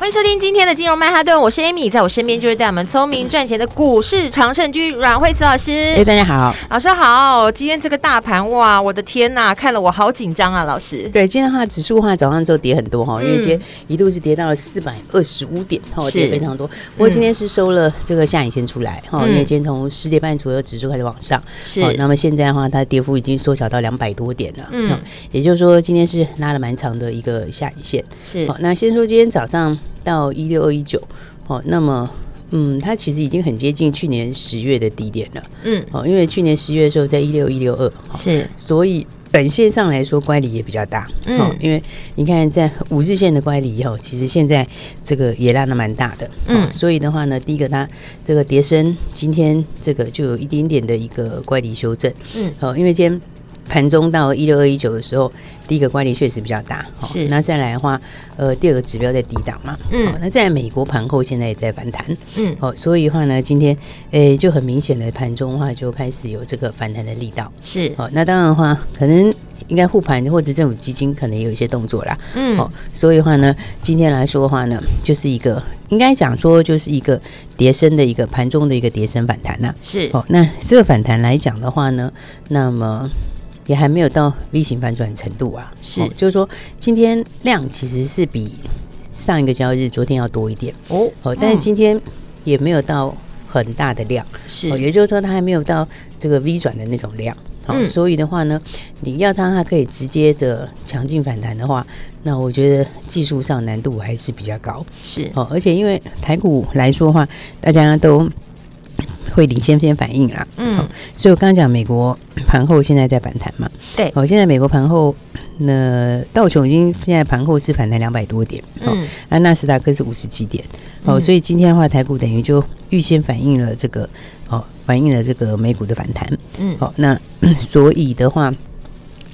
欢迎收听今天的金融曼哈顿，我是 Amy，在我身边就是带我们聪明赚钱的股市常胜军阮惠慈老师。哎，大家好，老师好。今天这个大盘哇，我的天呐，看了我好紧张啊，老师。对，今天的话指数的话早上之后跌很多哈，嗯、因为今天一度是跌到了四百二十五点，哈，跌非常多。不过今天是收了这个下影线出来哈，嗯、因为今天从十点半左右指数开始往上，是。那么现在的话，它跌幅已经缩小到两百多点了，嗯，也就是说今天是拉了蛮长的一个下影线。是。好，那先说今天早上。到一六二一九，哦，那么，嗯，它其实已经很接近去年十月的低点了，嗯，哦，因为去年十月的时候在一六一六二，是，所以本线上来说乖离也比较大，嗯，因为你看在五日线的乖离以后，其实现在这个也拉的蛮大的，嗯，所以的话呢，第一个它这个跌深，今天这个就有一点点的一个乖离修正，嗯，好，因为今天。盘中到一六二一九的时候，第一个乖离确实比较大，是。那再来的话，呃，第二个指标在低档嘛，嗯。那在美国盘后现在也在反弹，嗯。好，所以的话呢，今天诶、欸、就很明显的盘中的话就开始有这个反弹的力道，是。好，那当然的话，可能应该护盘或者政府基金可能也有一些动作啦，嗯。好，所以的话呢，今天来说的话呢，就是一个应该讲说就是一个跌升的一个盘中的一个跌升反弹呐，是。好，那这个反弹来讲的话呢，那么。也还没有到 V 型反转程度啊，是，就是说今天量其实是比上一个交易日昨天要多一点。哦，哦，但是今天也没有到很大的量，是，也就是说它还没有到这个 V 转的那种量，好，所以的话呢，你要它还可以直接的强劲反弹的话，那我觉得技术上难度还是比较高，是，哦，而且因为台股来说的话，大家都。会领先先反应啦，嗯，所以我刚刚讲美国盘后现在在反弹嘛，对，哦，现在美国盘后那道琼已经现在盘后是反弹两百多点，嗯，那纳斯达克是五十七点，哦，所以今天的话台股等于就预先反映了这个，哦，反映了这个美股的反弹，嗯，好，那 所以的话，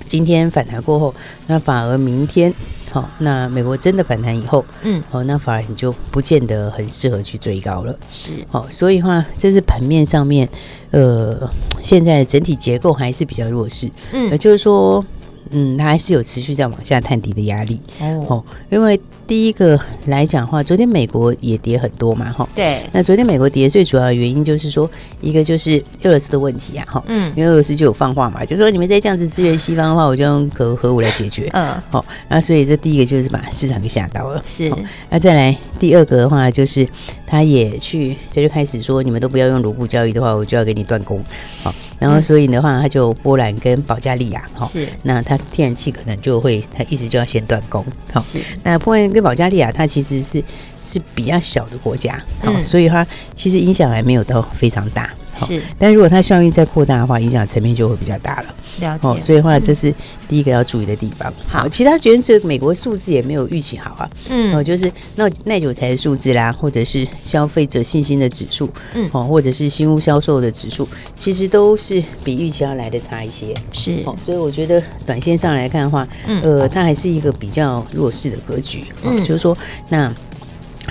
今天反弹过后，那反而明天。好，那美国真的反弹以后，嗯，哦，那反而你就不见得很适合去追高了。是，好，所以话这是盘面上面，呃，现在整体结构还是比较弱势，嗯，也就是说，嗯，它还是有持续在往下探底的压力。哦，因为。第一个来讲的话，昨天美国也跌很多嘛，哈。对。那昨天美国跌最主要的原因就是说，一个就是俄罗斯的问题啊，哈。嗯。因为俄罗斯就有放话嘛，就说你们再这样子支援西方的话，我就用核核武来解决。嗯。好，那所以这第一个就是把市场给吓到了。是。那再来第二个的话，就是他也去，他就开始说，你们都不要用卢布交易的话，我就要给你断供。好。然后，所以的话，他就波兰跟保加利亚，哈，是，那他天然气可能就会，他一直就要先断供，好，是，那波兰跟保加利亚，它其实是是比较小的国家，好，嗯，所以它其实影响还没有到非常大。是，但如果它效应再扩大的话，影响层面就会比较大了。了解，所以的话，这是第一个要注意的地方。好，其他觉得这美国数字也没有预期好啊。嗯，哦，就是那耐久材的数字啦，或者是消费者信心的指数，嗯，哦，或者是新屋销售的指数，其实都是比预期要来的差一些。是，哦，所以我觉得短线上来看的话，呃，它还是一个比较弱势的格局。嗯，就是说那。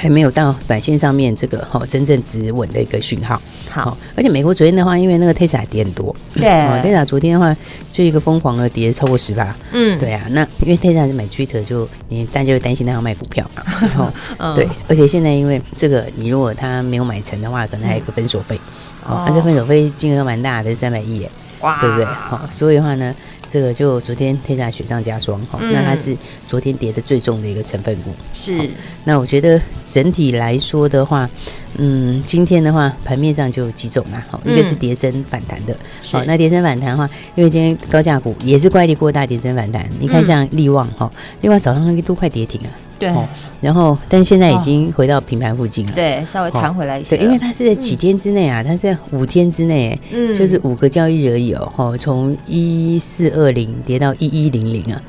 还没有到短线上面这个哈真正止稳的一个讯号。好，而且美国昨天的话，因为那个 Tesla 跌很多，对，Tesla 昨天的话就一个疯狂的跌超过十八。嗯，对啊，那因为 Tesla 是买 Twitter，就你大家就会担心他要卖股票嘛。然 后，对，而且现在因为这个，你如果他没有买成的话，可能还有一个分手费。哦，那这分手费金额蛮大的，三百亿耶，哇，对不对？好，所以的话呢。这个就昨天天下雪上加霜哈，嗯、那它是昨天跌的最重的一个成分股。是，那我觉得整体来说的话，嗯，今天的话盘面上就有几种嘛，哈，一个是跌升反弹的，好是，那跌升反弹的话，因为今天高价股也是乖离过大，跌升反弹，你看像力旺哈，力旺早上都快跌停了。对，然后，但现在已经回到平盘附近了。对，稍微弹回来一些。对，因为它是在几天之内啊，它在五天之内，嗯，就是五个交易日而已哦。从一四二零跌到一一零零啊，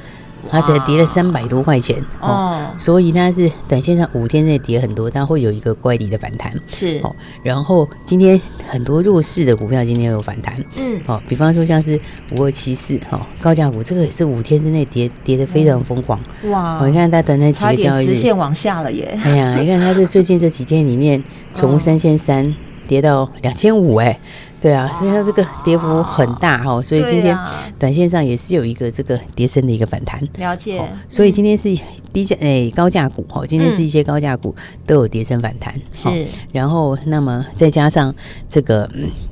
它才跌了三百多块钱哦，所以它是短线上五天内跌很多，它会有一个乖离的反弹。是。哦。然后今天很多弱势的股票今天有反弹，嗯，哦，比方说像是五二七四哈高价股，这个也是五天之内跌跌得非常疯狂。哇！你看它短短几个交易日。直线往下了耶！哎呀，你看它这最近这几天里面从三千三跌到两千五哎。对啊，所以它这个跌幅很大哈，所以今天短线上也是有一个这个跌升的一个反弹。了解，所以今天是低价诶高价股哈，今天是一些高价股都有跌升反弹。是，然后那么再加上这个。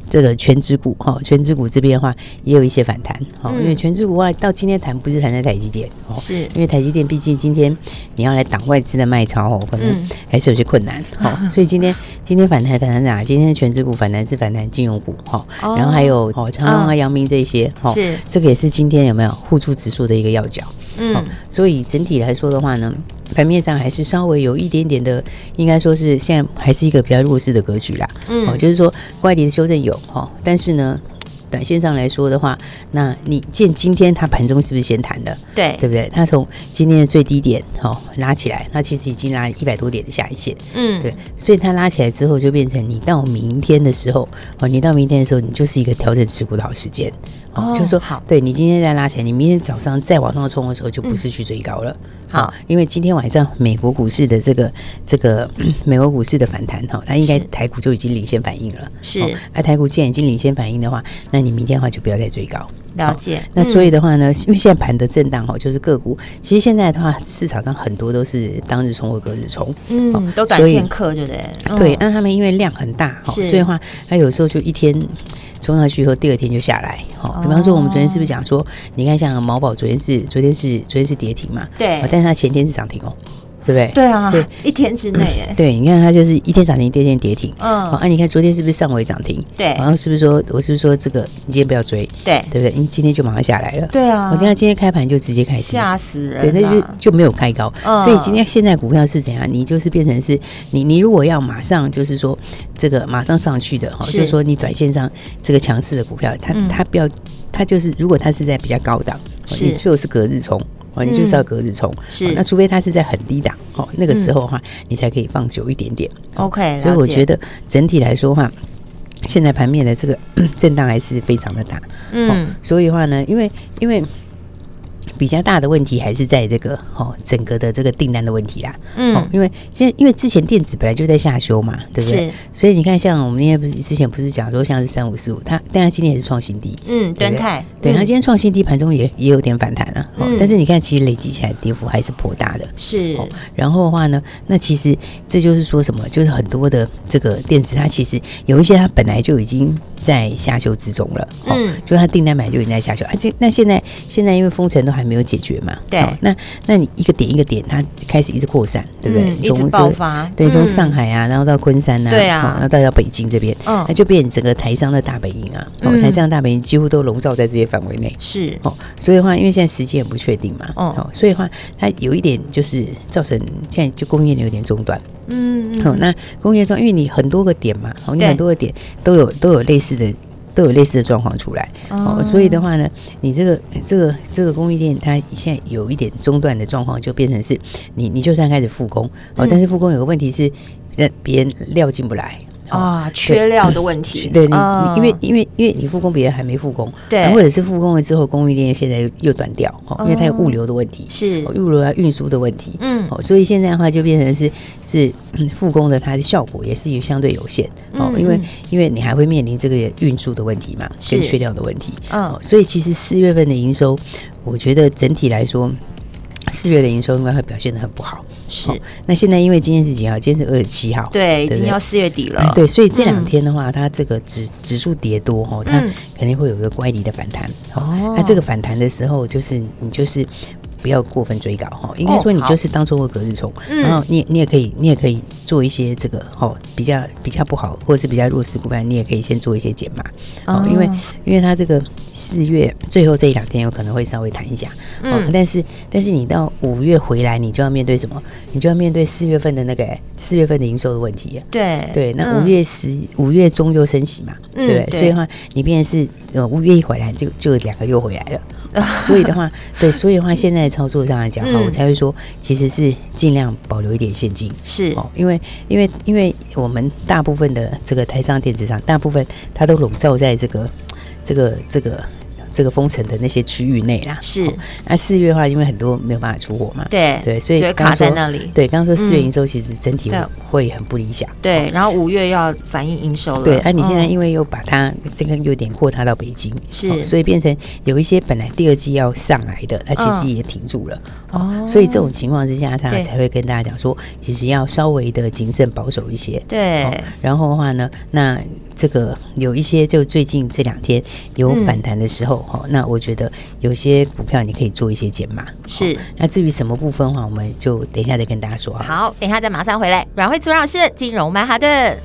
这个权值股哈，权值股这边的话也有一些反弹哈，因为权值股的话到今天谈不是谈在台积电哦，是因为台积电毕竟今天你要来挡外资的卖超哦，可能还是有些困难哈，所以今天今天反弹反弹哪？今天的权值股反弹是反弹金融股哈，然后还有哦长隆啊、阳明这些哈，是这个也是今天有没有互助指数的一个要角。嗯，所以整体来说的话呢。盘面上还是稍微有一点点的，应该说是现在还是一个比较弱势的格局啦。嗯，哦，就是说乖离的修正有哈，但是呢，短线上来说的话，那你见今天它盘中是不是先弹的？对，对不对？它从今天的最低点哈拉起来，那其实已经拉一百多点的下一线。嗯，对，所以它拉起来之后，就变成你到明天的时候，哦，你到明天的时候，你就是一个调整持股的好时间。哦，就是说好，对你今天再拉起来，你明天早上再往上冲的时候，就不是去追高了。嗯好，因为今天晚上美国股市的这个这个 美国股市的反弹哈，它应该台股就已经领先反应了。是，那台股既然已经领先反应的话，那你明天的话就不要再追高。了解。那所以的话呢，因为现在盘的震荡哈，就是个股，其实现在的话市场上很多都是当日冲或隔日冲，嗯，都短线客对不对？对，那他们因为量很大哈，所以的话它有时候就一天。冲上去以后，第二天就下来。好，比方说我们昨天是不是讲说，你看像毛宝昨天是昨天是昨天是跌停嘛？对。但是它前天是涨停哦。对不对？对啊，所以一天之内，哎，对，你看它就是一天涨停，第二天跌停。嗯，好，啊你看昨天是不是上尾涨停？对，然后是不是说，我是不是说这个你今天不要追？对，对不对？你今天就马上下来了。对啊，我看今天开盘就直接开始，吓死人。对，那就就没有开高。所以今天现在股票是怎样？你就是变成是你，你如果要马上就是说这个马上上去的哈，就是说你短线上这个强势的股票，它它不要，它就是如果它是在比较高档，你就是隔日冲。哦，你就是要隔日冲，嗯，是那除非它是在很低档，哦，那个时候的话，嗯，你才可以放久一点点。OK，所以我觉得整体来说的话，现在盘面的这个 震荡还是非常的大。嗯，所以的话呢，因为因为。比较大的问题还是在这个哦，整个的这个订单的问题啦。嗯，因为现在因为之前电子本来就在下修嘛，对不对？是。所以你看，像我们那天不是之前不是讲说，像是三五四五，它但它今天也是创新低。嗯，敦泰。对，它今天创新低，盘中也也有点反弹了。嗯。但是你看，其实累积起来跌幅还是颇大的。是。然后的话呢，那其实这就是说什么？就是很多的这个电子，它其实有一些它本来就已经在下修之中了。嗯。就它订单本来就已经在下修，而且那现在现在因为封城都还。没有解决嘛？对，那那你一个点一个点，它开始一直扩散，对不对？一直爆发，对，从上海啊，然后到昆山啊，对啊，然后到到北京这边，嗯，那就变成整个台商的大本营啊，台商的大本营几乎都笼罩在这些范围内，是哦。所以的话，因为现在时间也不确定嘛，哦，所以的话，它有一点就是造成现在就供应链有点中断，嗯，好，那供应链中，因为你很多个点嘛，哦，你很多个点都有都有类似的。都有类似的状况出来，哦，所以的话呢，你这个这个这个供应链它现在有一点中断的状况，就变成是你你就算开始复工哦，但是复工有个问题是，那别人料进不来。啊，缺料的问题。对你，你因为因为因为你复工，别人还没复工，对，或者是复工了之后，供应链现在又又断掉，哦，因为它有物流的问题，是。物流啊运输的问题，嗯，哦，所以现在的话就变成是是复工的，它的效果也是有相对有限，哦，因为因为你还会面临这个运输的问题嘛，跟缺料的问题，嗯，所以其实四月份的营收，我觉得整体来说，四月的营收应该会表现得很不好。是，那现在因为今天是几号？今天是二十七号，对，已经要四月底了。对，所以这两天的话，它这个指指数跌多哈，它肯定会有一个乖离的反弹。哦，那这个反弹的时候，就是你就是。不要过分追高哈，应该说你就是当做个隔日冲，然后你你也可以你也可以做一些这个哦比较比较不好或者是比较弱势股票，你也可以先做一些减码。哦，因为因为它这个四月最后这一两天有可能会稍微弹一下，嗯，但是但是你到五月回来，你就要面对什么？你就要面对四月份的那个四月份的营收的问题，对对，那五月十五月中又升息嘛，对不对？所以的话，你变成是呃五月一回来就就两个又回来了。所以的话，对，所以的话，现在操作上来讲哈，嗯、我才会说，其实是尽量保留一点现金，是哦，因为因为因为我们大部分的这个台商电子厂，大部分它都笼罩在这个这个这个。这个封城的那些区域内啦，是。那四月的话，因为很多没有办法出货嘛，对对，所以卡在那里。对，刚刚说四月营收其实整体会很不理想。对，然后五月要反映营收了。对，那你现在因为又把它这个有点扩大到北京，是，所以变成有一些本来第二季要上来的，它其实也停住了。哦。所以这种情况之下，他才会跟大家讲说，其实要稍微的谨慎保守一些。对。然后的话呢，那。这个有一些，就最近这两天有反弹的时候，哈、嗯，那我觉得有些股票你可以做一些减码。是，那至于什么部分的话，我们就等一下再跟大家说。好，等一下再马上回来。阮慧慈阮老师金融曼哈顿。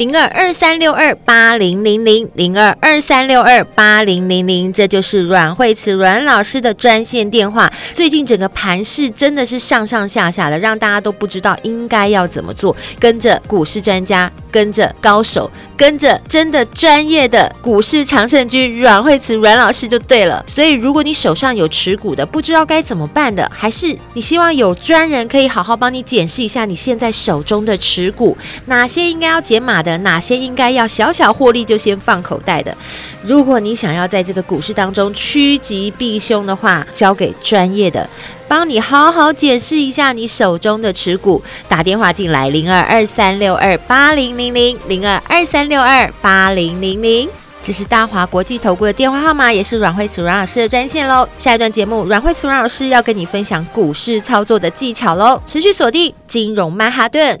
零二二三六二八零零零零二二三六二八零零零，这就是阮慧慈阮老师的专线电话。最近整个盘势真的是上上下下的，让大家都不知道应该要怎么做。跟着股市专家，跟着高手，跟着真的专业的股市常胜军阮慧慈阮老师就对了。所以，如果你手上有持股的，不知道该怎么办的，还是你希望有专人可以好好帮你检视一下你现在手中的持股，哪些应该要减码的。哪些应该要小小获利就先放口袋的？如果你想要在这个股市当中趋吉避凶的话，交给专业的，帮你好好检视一下你手中的持股。打电话进来零二二三六二八零零零零二二三六二八零零零，这是大华国际投顾的电话号码，也是阮慧慈阮老师的专线喽。下一段节目，阮慧慈阮老师要跟你分享股市操作的技巧喽，持续锁定金融曼哈顿。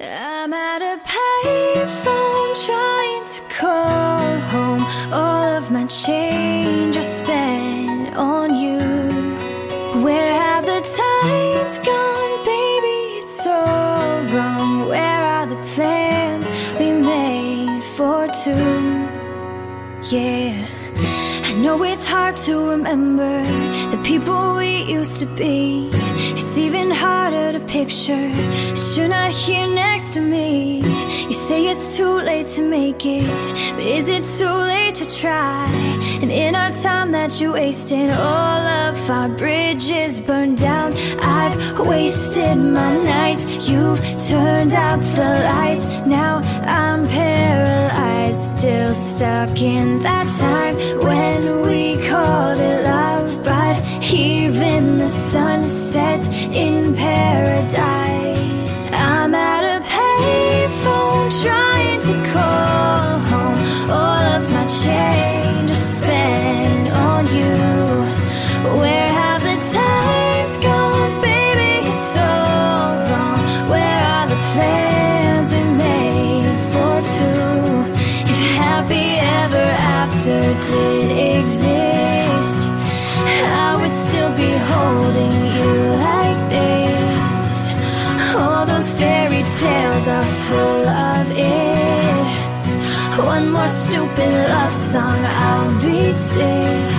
I'm at a payphone trying to call home. All of my change I spent on you. Where have the times gone, baby? It's so wrong. Where are the plans we made for two? Yeah, I know it's hard to remember the people we used to be. It's even harder to picture that you're not here next to me. You say it's too late to make it, but is it too late to try? And in our time that you wasted, all of our bridges burned down. I've wasted my nights, you've turned out the lights. Now I'm paralyzed, still stuck in that time when we called it love. But even the sun sets in paradise. Did exist, I would still be holding you like this. All those fairy tales are full of it. One more stupid love song, I'll be sick.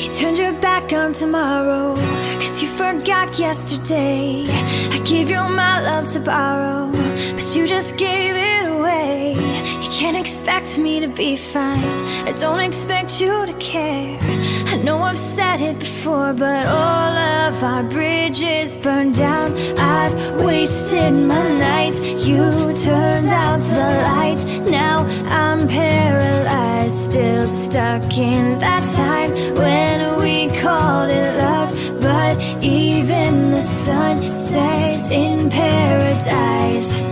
You turned your back on tomorrow, cause you forgot yesterday. I gave you my love to borrow, but you just gave it away. You can't expect me to be fine. I don't expect you to care. I know I've said it before, but all of our bridges burned down. I've wasted my nights. You turned out the lights. Now I'm paralyzed, still stuck in that time when we called it love. But even the sun sets in paradise.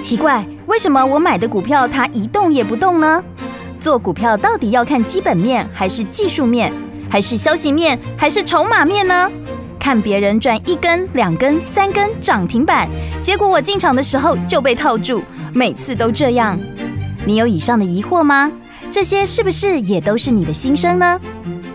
奇怪。为什么我买的股票它一动也不动呢？做股票到底要看基本面，还是技术面，还是消息面，还是筹码面呢？看别人赚一根、两根、三根涨停板，结果我进场的时候就被套住，每次都这样。你有以上的疑惑吗？这些是不是也都是你的心声呢？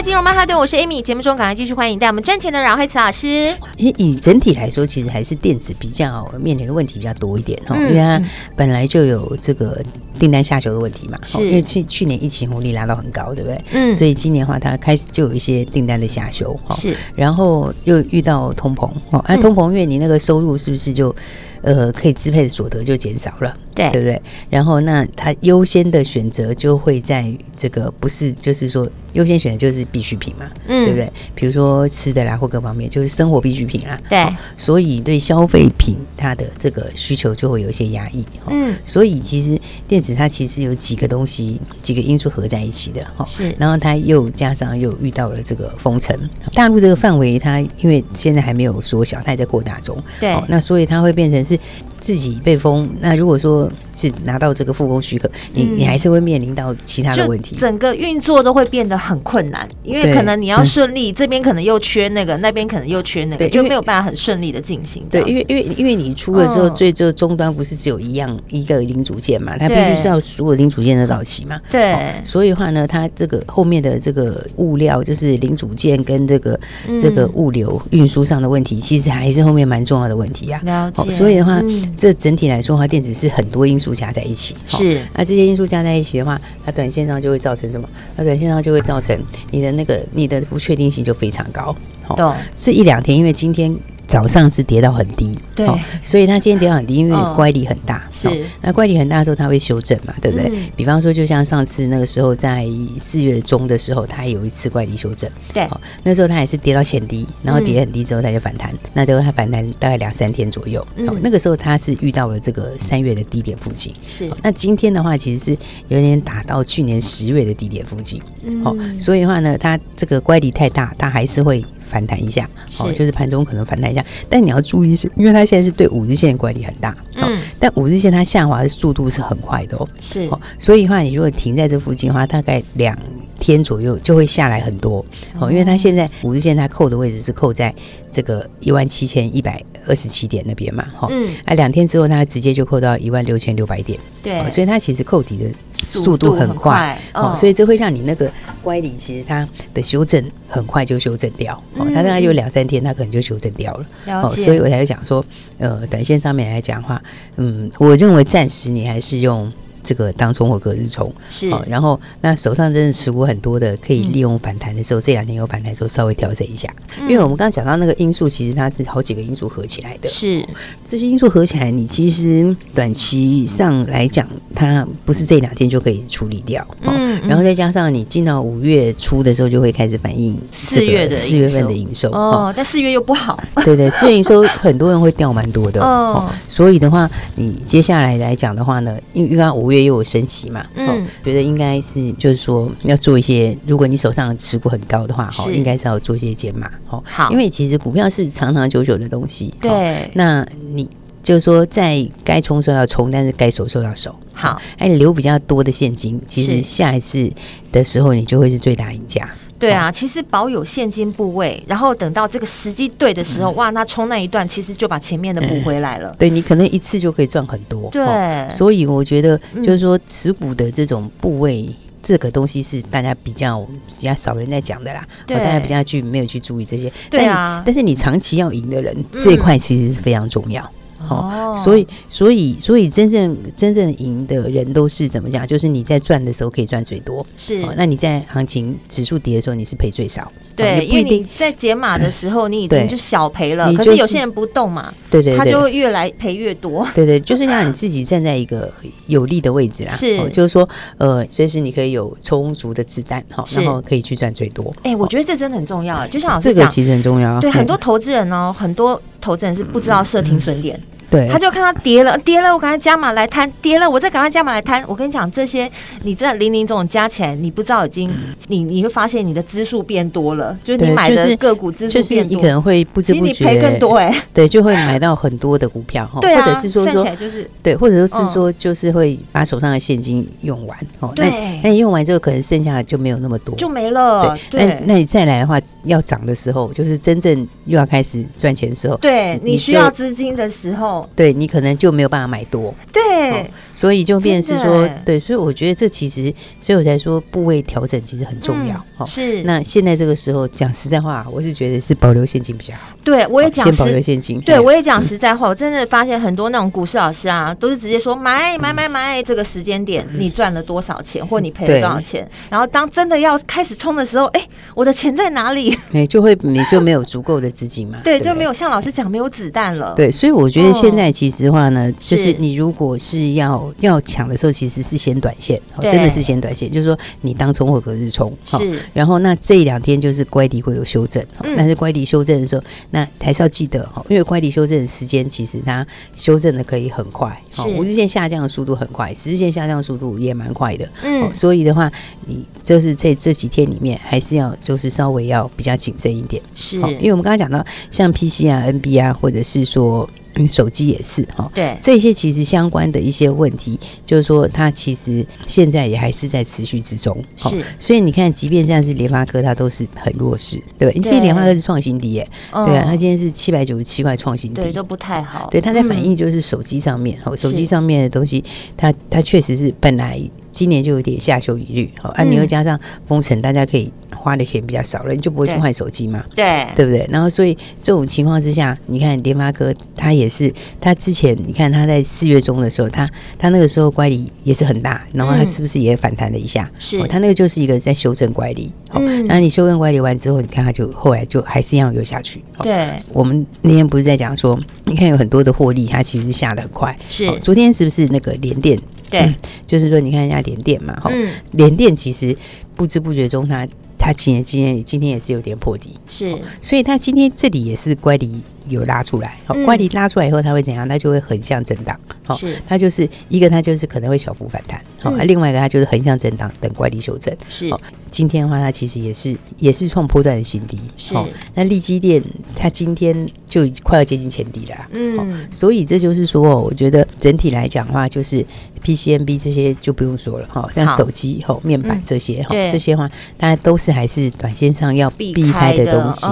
金融曼哈顿，我是 Amy。节目中赶快继续欢迎带我们赚钱的阮慧慈老师。以以整体来说，其实还是电子比较面临的问题比较多一点哈，嗯、因为它本来就有这个订单下修的问题嘛。是因为去去年疫情红利拉到很高，对不对？嗯。所以今年的话，它开始就有一些订单的下修哈。是。然后又遇到通膨哦，那、啊、通膨，因为你那个收入是不是就？呃，可以支配的所得就减少了，对，对不对？然后那他优先的选择就会在这个不是，就是说优先选择就是必需品嘛，嗯，对不对？比如说吃的啦或各方面，就是生活必需品啦，对。所以对消费品它的这个需求就会有一些压抑，嗯。所以其实电子它其实有几个东西，几个因素合在一起的，哈，是。然后它又加上又遇到了这个封城，大陆这个范围它因为现在还没有缩小，它还在扩大中，对。那所以它会变成。是自己被封，那如果说是拿到这个复工许可，你你还是会面临到其他的问题，整个运作都会变得很困难，因为可能你要顺利，这边可能又缺那个，那边可能又缺那个，就没有办法很顺利的进行。对，因为因为因为你出了之后，最最终端不是只有一样一个零组件嘛，它必须是要所有零组件都到齐嘛。对，所以的话呢，它这个后面的这个物料，就是零组件跟这个这个物流运输上的问题，其实还是后面蛮重要的问题呀。了解，所以。的话，嗯、这整体来说的话，电子是很多因素加在一起。是，那这些因素加在一起的话，它短线上就会造成什么？它短线上就会造成你的那个你的不确定性就非常高。好对，是一两天，因为今天。早上是跌到很低，对，所以它今天跌到很低，因为乖离很大，是。那乖离很大的时候，它会修正嘛，对不对？比方说，就像上次那个时候，在四月中的时候，它有一次乖离修正，对，那时候它也是跌到前低，然后跌很低之后，它就反弹，那都它反弹大概两三天左右，嗯，那个时候它是遇到了这个三月的低点附近，是。那今天的话，其实是有点打到去年十月的低点附近，好，所以的话呢，它这个乖离太大，它还是会。反弹一下，哦，就是盘中可能反弹一下，但你要注意是，因为它现在是对五日线的管理很大，嗯，但五日线它下滑的速度是很快的哦，是，哦，所以的话，你如果停在这附近的话，大概两天左右就会下来很多，哦，因为它现在五日线它扣的位置是扣在这个一万七千一百二十七点那边嘛，哈，嗯，啊，两天之后它直接就扣到一万六千六百点，对，所以它其实扣底的。速度很快哦，所以这会让你那个乖离，其实它的修正很快就修正掉。哦，它大概有两三天，它可能就修正掉了。哦，所以我才会讲说，呃，短线上面来讲的话，嗯，我认为暂时你还是用。这个当冲或隔日冲是，然后那手上真的持股很多的，可以利用反弹的时候，这两天有反弹的时候稍微调整一下，因为我们刚刚讲到那个因素，其实它是好几个因素合起来的，是。这些因素合起来，你其实短期上来讲，它不是这两天就可以处理掉，嗯，然后再加上你进到五月初的时候，就会开始反映四月的四月份的营收哦，但四月又不好，对对，四月营收很多人会掉蛮多的 哦，所以的话，你接下来来讲的话呢，因为刚刚五月。也有升息嘛？嗯，觉得应该是就是说要做一些，如果你手上持股很高的话，哈，应该是要做一些减码，哦好，因为其实股票是长长久久的东西，对，那你。就是说在该冲时候要冲，但是该守时候要守。好，哎，留比较多的现金，其实下一次的时候你就会是最大赢家。对啊，其实保有现金部位，然后等到这个时机对的时候，嗯、哇，那冲那一段其实就把前面的补回来了。嗯、对，你可能一次就可以赚很多。对、哦，所以我觉得就是说持股的这种部位，嗯、这个东西是大家比较比较少人在讲的啦。对，大家比较去没有去注意这些。对啊，但是你长期要赢的人，这一块其实是非常重要。嗯哦，所以，所以，所以，真正真正赢的人都是怎么讲？就是你在赚的时候可以赚最多，是。那你在行情指数跌的时候，你是赔最少。对，因为你在解码的时候，你已经就小赔了。可是有些人不动嘛，对对，他就会越来赔越多。对对，就是让你自己站在一个有利的位置啦。是，就是说，呃，随时你可以有充足的子弹，哈，然后可以去赚最多。哎，我觉得这真的很重要。就像老师讲，这个其实很重要。对，很多投资人哦，很多投资人是不知道设停损点。对，他就看他跌了，跌了，我赶快加码来摊，跌了，我再赶快加码来摊。我跟你讲，这些你这零零总总加起来，你不知道已经，嗯、你你会发现你的支数变多了，就是你买的个股支数变多，就是就是你可能会不知不觉赔更多哎、欸，对，就会买到很多的股票哈，对啊、或者是说说，就是对，或者说是说就是会把手上的现金用完哦，对，那你用完之后可能剩下的就没有那么多，就没了。对，那那你再来的话，要涨的时候，就是真正又要开始赚钱的时候，对你需要资金的时候，对你可能。就没有办法买多，对、哦，所以就变成是说，对，所以我觉得这其实，所以我才说部位调整其实很重要。嗯、是，那现在这个时候讲实在话，我是觉得是保留现金比较好。对，我也讲先保留现金。对，我也讲实在话，我真的发现很多那种股市老师啊，都是直接说买买买买，这个时间点你赚了多少钱，或你赔了多少钱，然后当真的要开始冲的时候，哎，我的钱在哪里？哎，就会你就没有足够的资金嘛？对，就没有像老师讲没有子弹了。对，所以我觉得现在其实话呢，就是你如果是要要抢的时候，其实是先短线，真的是先短线，就是说你当冲或隔日冲。是，然后那这两天就是乖离会有修正，但是乖离修正的时候，那还是要记得哈，因为乖离修正的时间其实它修正的可以很快，好，五日线下降的速度很快，十日线下降的速度也蛮快的，嗯，所以的话，你就是在这几天里面还是要就是稍微要比较谨慎一点，是，因为我们刚刚讲到像 PC 啊、NB 啊，或者是说。手机也是哈，对。这些其实相关的一些问题，就是说它其实现在也还是在持续之中，是。所以你看，即便像是联发科，它都是很弱势，对。你其实联发科是创新低耶，对啊，它今天是七百九十七块创新低，对，都不太好。对，它在反映就是手机上面，哈，手机上面的东西，它它确实是本来今年就有点下修疑虑，好，啊，你又加上封城，大家可以。花的钱比较少了，你就不会去换手机嘛？对，对不对？然后所以这种情况之下，你看联发科，它也是，它之前你看它在四月中的时候，它它那个时候乖离也是很大，然后它是不是也反弹了一下？是、嗯，它那个就是一个在修正乖离。好，然后你修正乖离完之后，你看它就后来就还是一样有下去。对，我们那天不是在讲说，你看有很多的获利，它其实下得很快。是，昨天是不是那个联电？对、嗯，就是说你看人家联电嘛，哈、嗯，联电其实不知不觉中它。它今天今天今天也是有点破底，是，所以它今天这里也是乖离有拉出来，好，乖离拉出来以后，它会怎样？它就会横向震荡，好，它就是一个，它就是可能会小幅反弹，好，啊，另外一个它就是横向震荡等乖离修正，是，今天的话，它其实也是也是创波段的新低，是，那利基电它今天就快要接近前低了，嗯，所以这就是说，我觉得整体来讲的话，就是 PCNB 这些就不用说了，哈，像手机哈、面板这些哈，这些话大家都是还是短线上要避开的东西，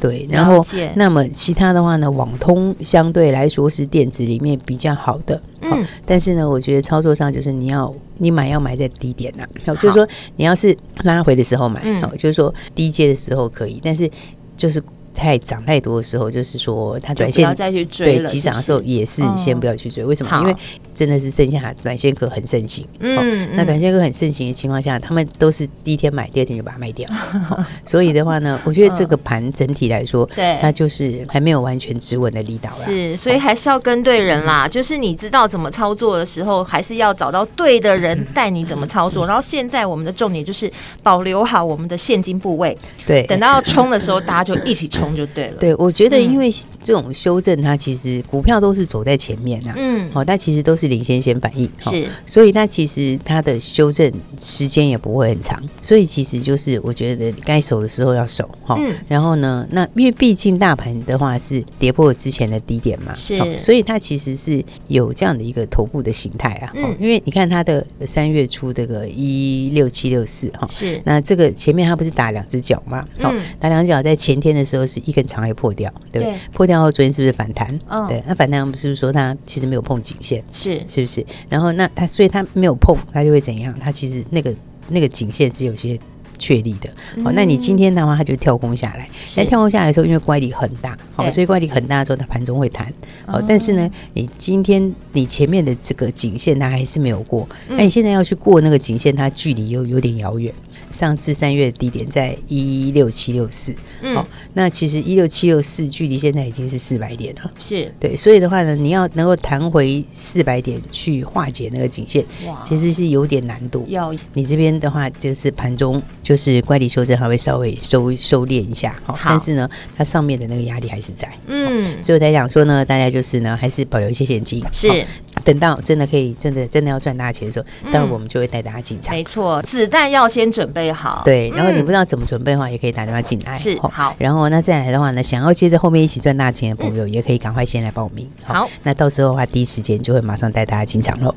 对，然后那么其他。的话呢，网通相对来说是电子里面比较好的，嗯，但是呢，我觉得操作上就是你要你买要买在低点呐，好，就是说你要是拉回的时候买，好，就是说低阶的时候可以，但是就是。太涨太多的时候，就是说它短线对急涨的时候也是先不要去追。为什么？因为真的是剩下短线客很盛行。嗯，那短线客很盛行的情况下，他们都是第一天买，第二天就把它卖掉。所以的话呢，我觉得这个盘整体来说，对，它就是还没有完全止稳的力道了。是，所以还是要跟对人啦。就是你知道怎么操作的时候，还是要找到对的人带你怎么操作。然后现在我们的重点就是保留好我们的现金部位。对，等到要冲的时候，大家就一起冲。冲就对了。对，我觉得因为这种修正，它其实股票都是走在前面啊，嗯，好，但其实都是领先先反应，是，所以它其实它的修正时间也不会很长，所以其实就是我觉得该守的时候要守，哈，嗯，然后呢，那因为毕竟大盘的话是跌破之前的低点嘛，是，所以它其实是有这样的一个头部的形态啊，嗯，因为你看它的三月初这个一六七六四哈，是，那这个前面它不是打两只脚嘛，好，打两脚在前天的时候是一根长黑破掉，对不对？破掉后昨天是不是反弹？对，那反弹不是说它其实没有碰颈线，是是不是？然后那它所以它没有碰，它就会怎样？它其实那个那个颈线是有些。确立的，好，那你今天的话，它就跳空下来。那跳空下来的时候，因为乖离很大，好，所以乖离很大的时候，它盘中会弹。好，但是呢，你今天你前面的这个颈线，它还是没有过。那你现在要去过那个颈线，它距离又有点遥远。上次三月的低点在一六七六四，好，那其实一六七六四距离现在已经是四百点了。是对，所以的话呢，你要能够弹回四百点去化解那个颈线，其实是有点难度。要你这边的话，就是盘中。就是乖离修正还会稍微收收敛一下，好，但是呢，它上面的那个压力还是在，嗯，所以我在想说呢，大家就是呢，还是保留一些现金，是，等到真的可以，真的真的要赚大钱的时候，当然我们就会带大家进场，没错，子弹要先准备好，对，然后你不知道怎么准备的话，也可以打电话进来，是，好，然后那再来的话呢，想要接着后面一起赚大钱的朋友，也可以赶快先来报名，好，那到时候的话，第一时间就会马上带大家进场喽。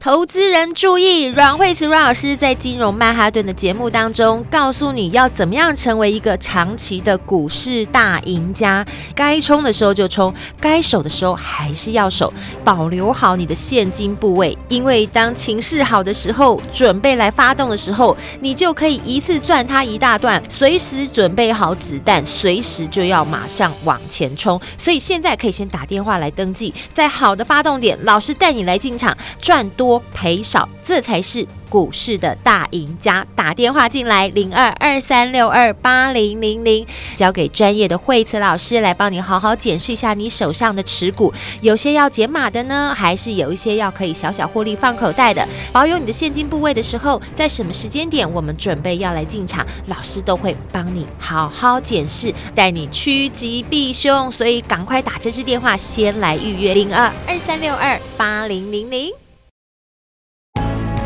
投资人注意，阮慧慈阮老师在金融曼哈顿的节目当中，告诉你要怎么样成为一个长期的股市大赢家。该冲的时候就冲，该守的时候还是要守，保留好你的现金部位，因为当情势好的时候，准备来发动的时候，你就可以一次赚它一大段。随时准备好子弹，随时就要马上往前冲。所以现在可以先打电话来登记，在好的发动点，老师带你来进场赚多。多赔少，这才是股市的大赢家。打电话进来，零二二三六二八零零零，交给专业的惠慈老师来帮你好好检视一下你手上的持股，有些要减码的呢，还是有一些要可以小小获利放口袋的。保有你的现金部位的时候，在什么时间点我们准备要来进场，老师都会帮你好好检视，带你趋吉避凶。所以赶快打这支电话，先来预约零二二三六二八零零零。